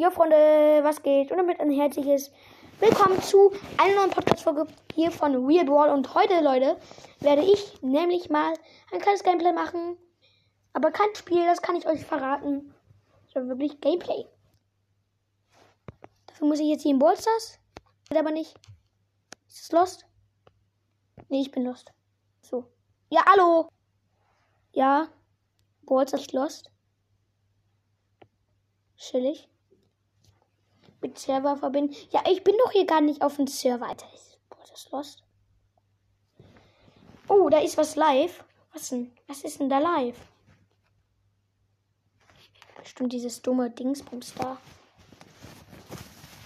Jo Freunde, was geht? Und damit ein herzliches Willkommen zu einer neuen Podcast-Folge hier von Weird Wall. Und heute, Leute, werde ich nämlich mal ein kleines Gameplay machen. Aber kein Spiel, das kann ich euch verraten. Sondern wirklich Gameplay. Dafür muss ich jetzt hier in Ballstars. Geht aber nicht. Ist es Lost? Nee, ich bin Lost. So. Ja, hallo! Ja. Ballstars Lost. Chillig. Mit Server verbinden. Ja, ich bin doch hier gar nicht auf dem Server. Alter, ist das lost. Oh, da ist was live. Was denn? Was ist denn da live? Bestimmt dieses dumme Dingsbums da.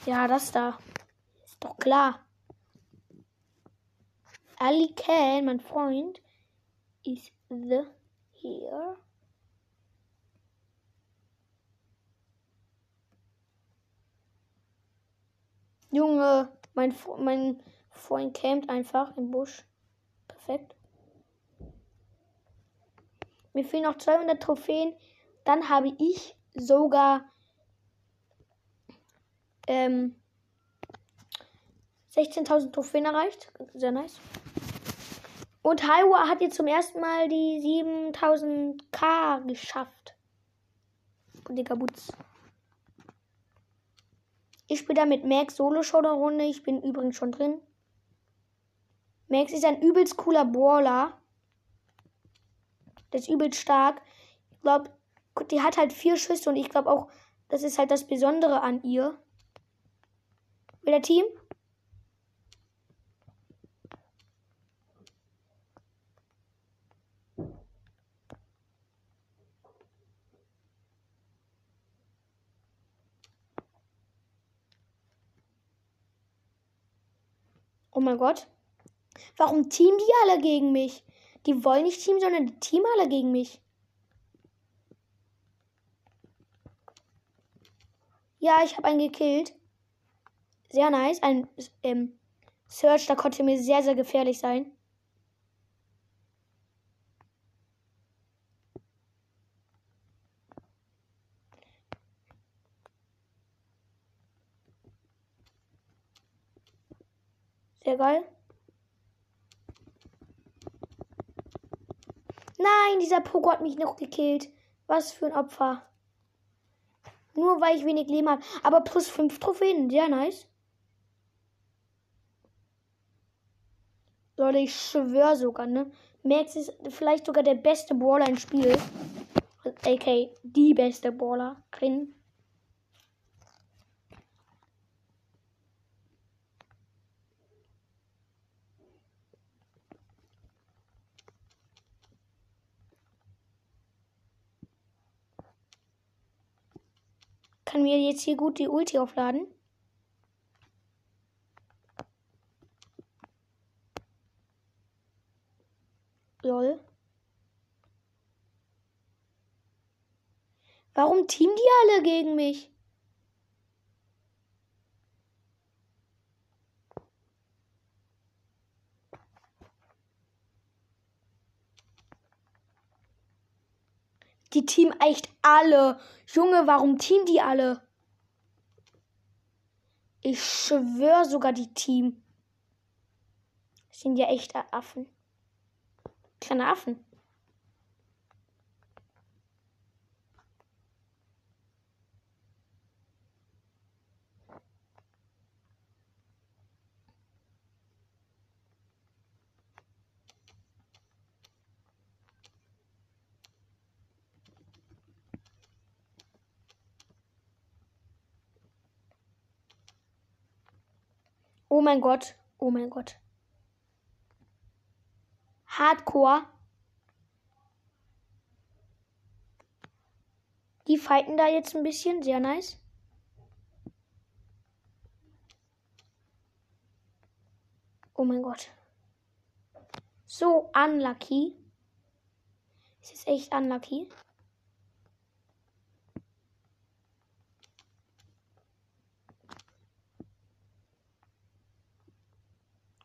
Ja, das da. Ist doch klar. Ali Ken, mein Freund, ist the here. Junge, mein, mein Freund campt einfach im Busch. Perfekt. Mir fehlen noch 200 Trophäen. Dann habe ich sogar ähm, 16.000 Trophäen erreicht. Sehr nice. Und Haiwa hat jetzt zum ersten Mal die 7000k geschafft. Digga Butz. Ich spiele da mit Max Solo Showdown Runde. Ich bin übrigens schon drin. Max ist ein übelst cooler Brawler. Der ist übelst stark. Ich glaube, die hat halt vier Schüsse und ich glaube auch, das ist halt das Besondere an ihr. Will der Team? Mein Gott. Warum teamen die alle gegen mich? Die wollen nicht teamen, sondern die teamen alle gegen mich. Ja, ich habe einen gekillt. Sehr nice. Ein ähm, Search, da konnte mir sehr, sehr gefährlich sein. Sehr geil. Nein, dieser Pogo hat mich noch gekillt. Was für ein Opfer. Nur weil ich wenig Leben habe. Aber plus 5 Trophäen. Sehr nice. Leute, ich schwöre sogar, ne? Max ist vielleicht sogar der beste Brawler im Spiel. AK, die beste Brawlerin. Kann mir jetzt hier gut die Ulti aufladen. Lol. Warum teamen die alle gegen mich? Die Team echt alle. Junge, warum teamen die alle? Ich schwöre sogar die Team. Sind ja echte Affen. Kleine Affen. Oh mein Gott. Oh mein Gott. Hardcore. Die fighten da jetzt ein bisschen. Sehr nice. Oh mein Gott. So unlucky. Es ist echt unlucky.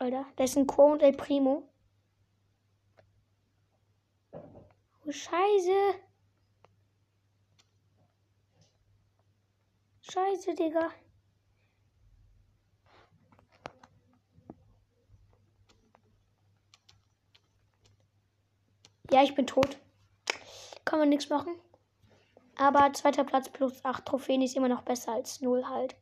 Alter. Das ist ein Quo und El Primo. Oh, Scheiße. Scheiße, Digga. Ja, ich bin tot. Kann man nichts machen. Aber zweiter Platz plus 8 Trophäen ist immer noch besser als 0 halt.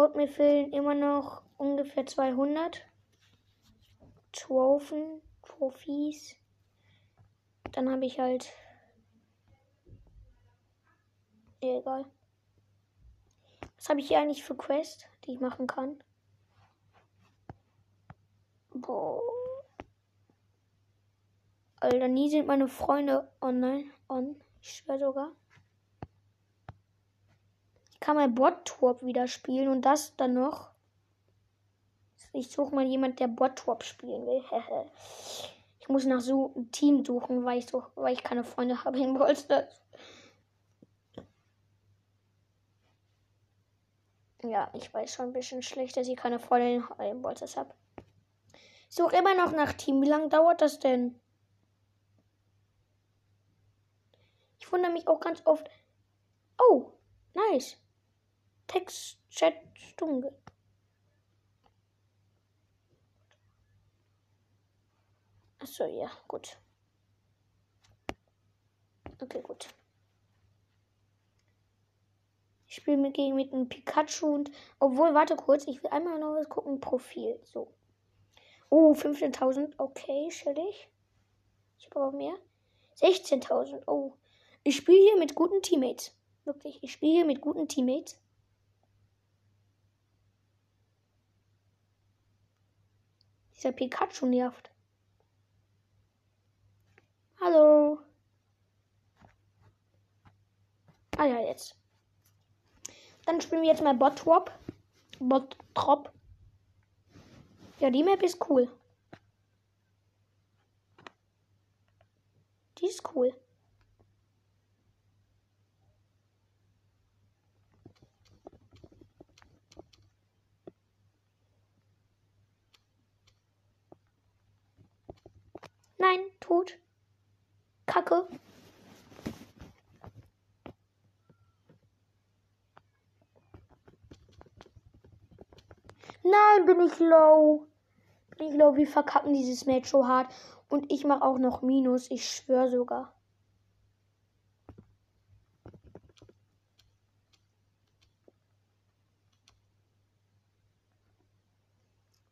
Und mir fehlen immer noch ungefähr 200 Trophen, Trophys. Dann habe ich halt. Egal. Was habe ich hier eigentlich für Quest, die ich machen kann? Boah. Alter, nie sind meine Freunde online. On. Ich schwör sogar kann mein Bot-Torp wieder spielen und das dann noch. Ich suche mal jemand, der Bot-Torp spielen will. ich muss nach so einem Team suchen, weil ich, so, weil ich keine Freunde habe in Ballstars. Ja, ich weiß schon ein bisschen schlecht, dass ich keine Freunde in Ballstars habe. Ich suche immer noch nach Team. Wie lange dauert das denn? Ich wundere mich auch ganz oft. Oh, nice. Text-Chat Stunde. Achso, ja, gut. Okay, gut. Ich spiele mit, gegen mit einem Pikachu und. Obwohl, warte kurz, ich will einmal noch was gucken. Profil. So. Oh, 15.000. Okay, chillig. Ich brauche mehr. 16.000. Oh. Ich spiele hier mit guten Teammates. Wirklich, ich spiele hier mit guten Teammates. Dieser Pikachu nervt. Hallo. Ah ja, jetzt. Dann spielen wir jetzt mal Bottrop. Bottrop. Ja, die Map ist cool. Die ist cool. Nein, tot. Kacke. Nein, bin ich low. Bin ich low. Wir verkacken dieses Match so hart. Und ich mache auch noch Minus. Ich schwöre sogar.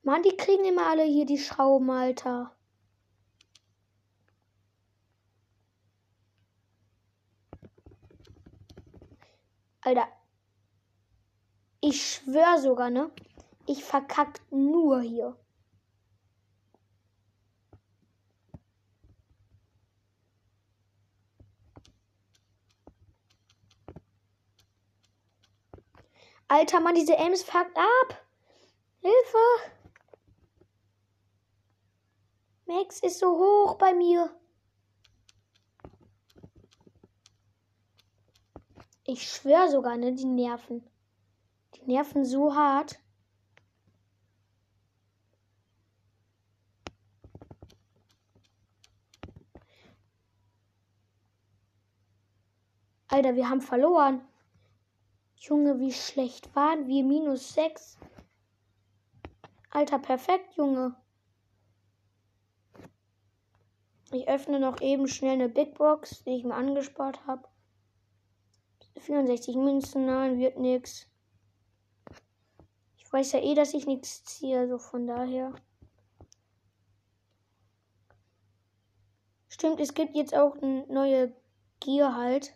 Mann, die kriegen immer alle hier die Schrauben, Alter. Alter. Ich schwör sogar, ne? Ich verkack nur hier. Alter Mann, diese Ames fuckt ab. Hilfe. Max ist so hoch bei mir. Ich schwöre sogar, ne, die nerven. Die nerven so hart. Alter, wir haben verloren. Junge, wie schlecht waren wir? Minus 6. Alter, perfekt, Junge. Ich öffne noch eben schnell eine Big Box, die ich mir angespart habe. 64 Münzen, nein, wird nix. Ich weiß ja eh, dass ich nichts ziehe, also von daher. Stimmt, es gibt jetzt auch eine neue Gier halt.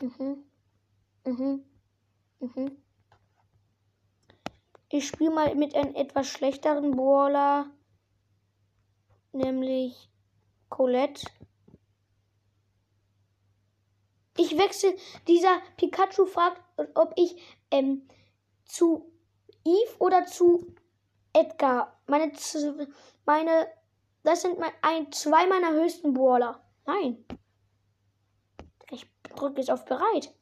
Mhm. Mhm. Mhm. Ich spiele mal mit einem etwas schlechteren Brawler. Nämlich Colette. Ich wechsle. Dieser Pikachu fragt, ob ich ähm, zu Eve oder zu Edgar. Meine, meine, das sind mein, ein, zwei meiner höchsten Brawler. Nein. Ich drücke jetzt auf bereit.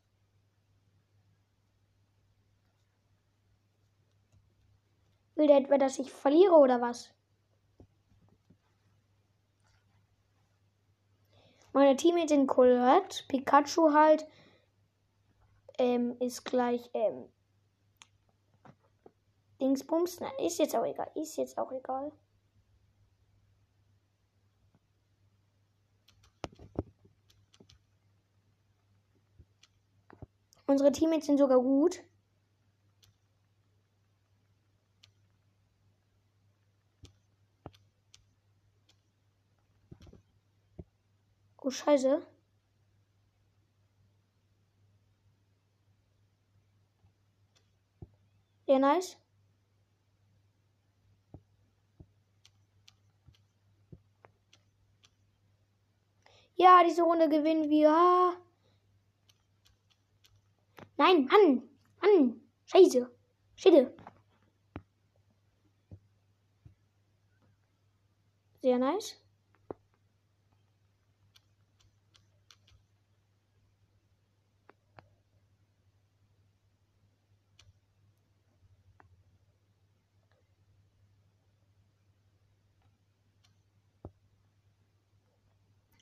Will der etwa, dass ich verliere oder was? Meine Teammates sind Colette, Pikachu halt ähm, ist gleich ähm, Dingsbums. Nein, ist jetzt auch egal. Ist jetzt auch egal. Unsere Teammates sind sogar gut. Oh, scheiße. Sehr nice. Ja, diese Runde gewinnen wir. Nein, Mann. Mann. Scheiße. Scheiße. Sehr nice.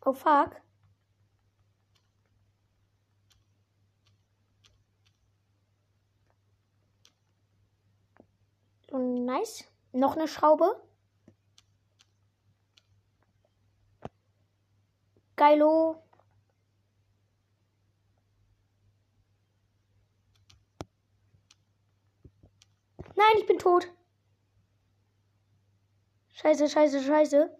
Oh fuck. So nice. Noch eine Schraube. Geilo. Nein, ich bin tot. Scheiße, scheiße, scheiße.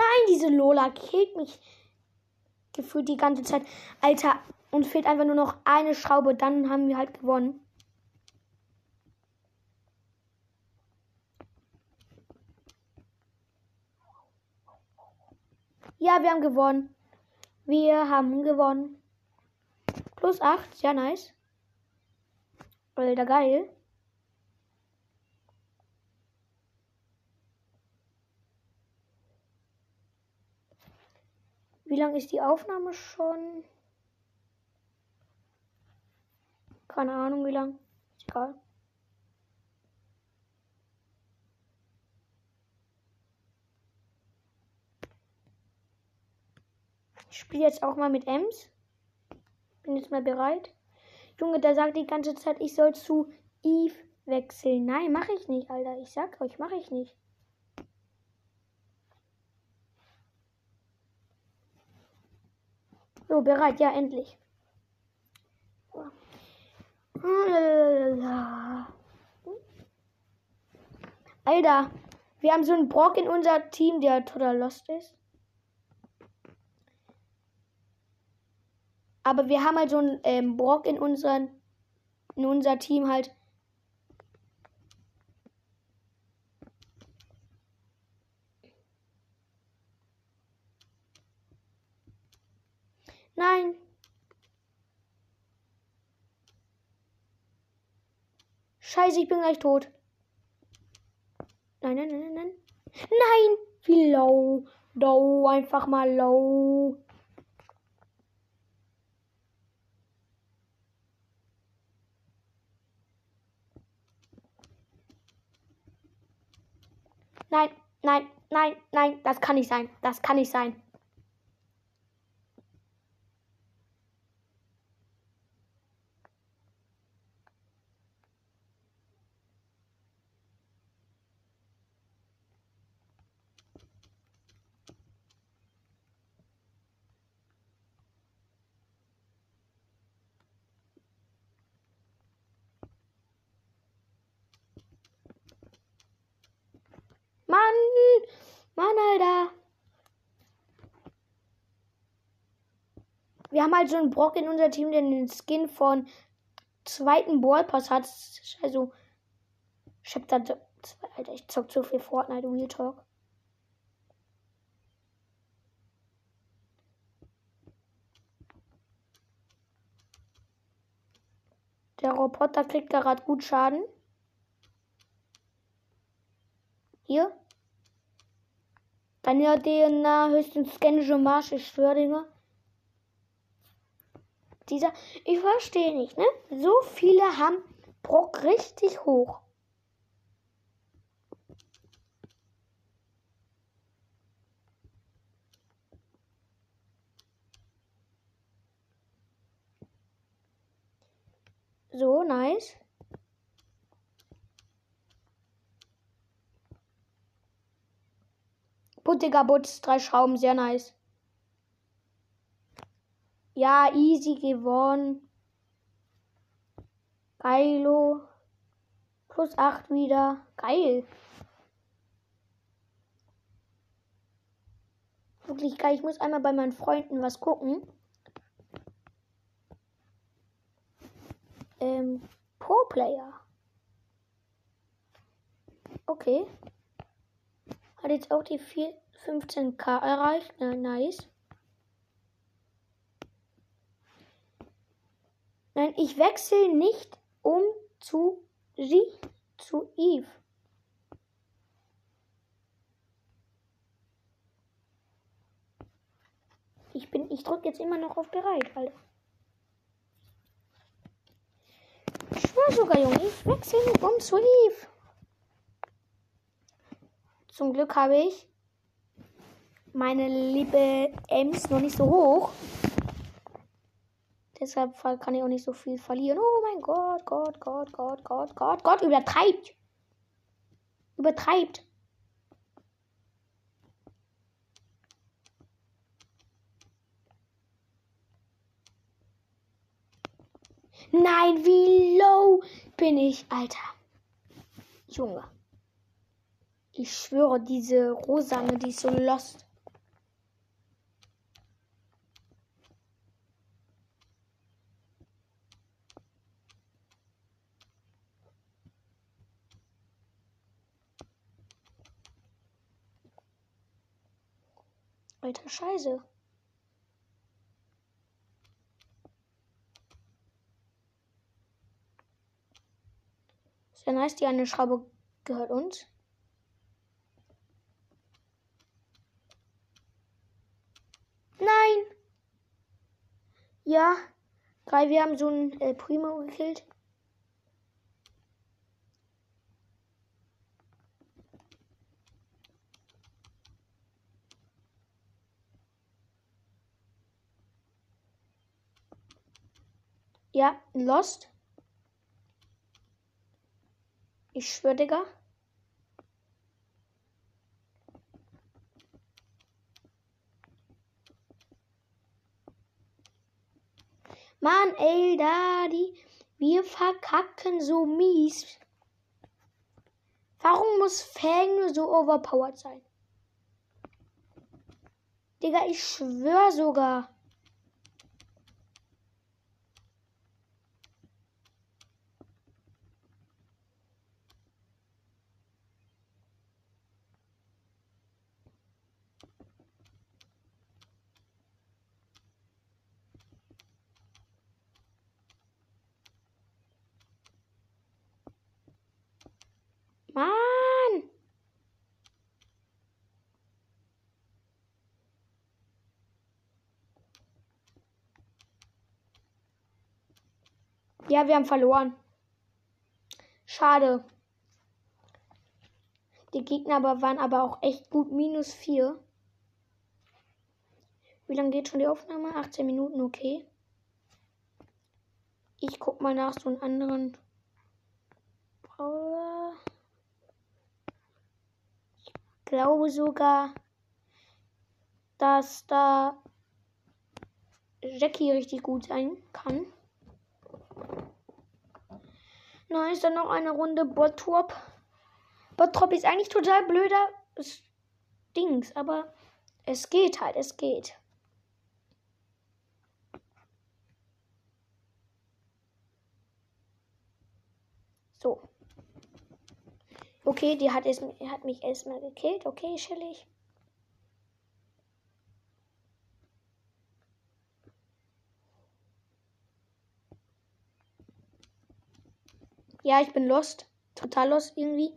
Nein, diese Lola killt mich gefühlt die ganze Zeit. Alter, uns fehlt einfach nur noch eine Schraube, dann haben wir halt gewonnen. Ja, wir haben gewonnen. Wir haben gewonnen. Plus 8, ja nice. Alter, geil. Wie lang ist die Aufnahme schon? Keine Ahnung, wie lang. Ist egal. Ich spiele jetzt auch mal mit Ems. Bin jetzt mal bereit. Junge, der sagt die ganze Zeit, ich soll zu Eve wechseln. Nein, mache ich nicht, Alter. Ich sag euch, mache ich nicht. So, bereit, ja, endlich. Alter, wir haben so einen Brock in unser Team, der total lost ist. Aber wir haben halt so einen ähm, Brock in, unseren, in unser Team halt. Nein. Scheiße, ich bin gleich tot. Nein, nein, nein, nein, nein. Wie low. Low, einfach mal low. Nein, nein, nein, nein, das kann nicht sein. Das kann nicht sein. Mann! Mann, Alter! Wir haben halt so einen Brock in unser Team, der den Skin von zweiten Ballpass hat. Also, ich hab da. Alter, ich zock so viel Fortnite Real Talk. Der Roboter kriegt gerade gut Schaden. Hier. Eine DNA höchstens scannische Marsch, ich schwöre dir nur. Dieser, ich verstehe nicht, ne? So viele haben Brock richtig hoch. So, nice. Puttiger Butz, drei Schrauben, sehr nice. Ja, easy gewonnen. Geilo. Plus 8 wieder. Geil. Wirklich geil. Ich muss einmal bei meinen Freunden was gucken. Ähm, Pro-Player. Okay. Hat jetzt auch die 4, 15k erreicht. Na, nice. Nein, ich wechsle nicht um zu sie, zu Eve. Ich bin, ich drücke jetzt immer noch auf bereit, Alter. Ich schwör sogar, Junge, ich wechsle nicht um zu Eve. Zum Glück habe ich meine liebe Ems noch nicht so hoch. Deshalb kann ich auch nicht so viel verlieren. Oh mein Gott, Gott, Gott, Gott, Gott, Gott, Gott, übertreibt. Übertreibt. Nein, wie low bin ich, Alter. Junge. Ich schwöre, diese Rosane, die ist so lost. Alter Scheiße. Sehr nice, die eine Schraube gehört uns. Nein! Ja, drei, wir haben so ein äh, Primo gekillt. Ja, Lost. Ich schwöre, Digga. Mann, ey, Daddy, wir verkacken so mies. Warum muss Fang nur so overpowered sein? Digga, ich schwör sogar. Mann! Ja, wir haben verloren. Schade. Die Gegner aber waren aber auch echt gut. Minus 4. Wie lange geht schon die Aufnahme? 18 Minuten, okay. Ich guck mal nach so einem anderen. Brawler glaube sogar, dass da Jackie richtig gut sein kann. Na, ist dann noch eine Runde Bottrop. Bottrop ist eigentlich total blöder Dings, aber es geht halt, es geht. So. Okay, die hat, es, hat mich erstmal gekillt. Okay, chillig. Ja, ich bin lost. Total lost irgendwie.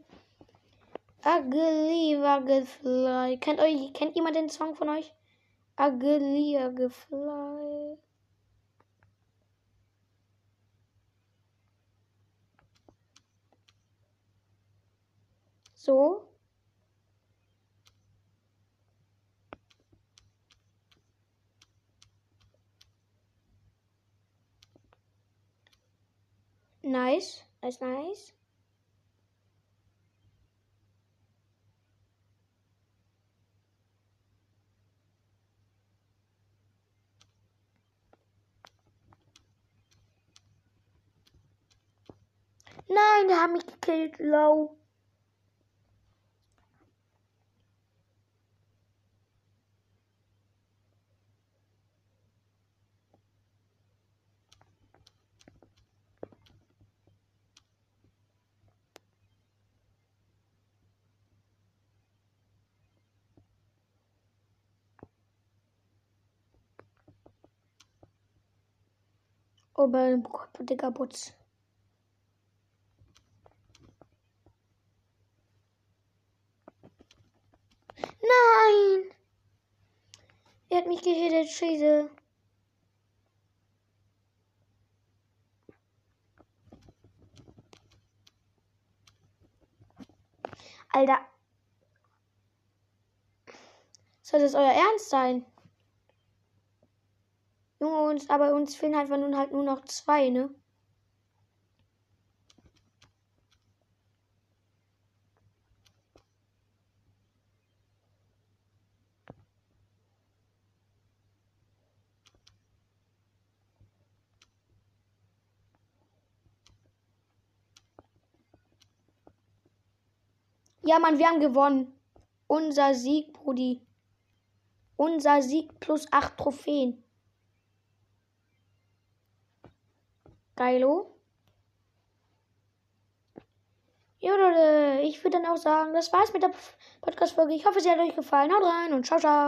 Ugly Waggelfly. Kennt, euch, kennt jemand den Song von euch? Ugly Waggelfly. So. Nice, nice, nice. Nein, der hat mich gekillt, low. Oh, bei Digga Putz. Nein! Er hat mich gehittet, Scheiße. Alter. Soll das euer Ernst sein? Junge, uns, aber uns fehlen einfach nun halt nur noch zwei, ne? Ja, Mann, wir haben gewonnen. Unser Sieg, Brudi. Unser Sieg plus acht Trophäen. Geilo. Ja, Leute, ich würde dann auch sagen, das war's mit der Podcast-Folge. Ich hoffe, sie hat euch gefallen. Haut rein und ciao, ciao.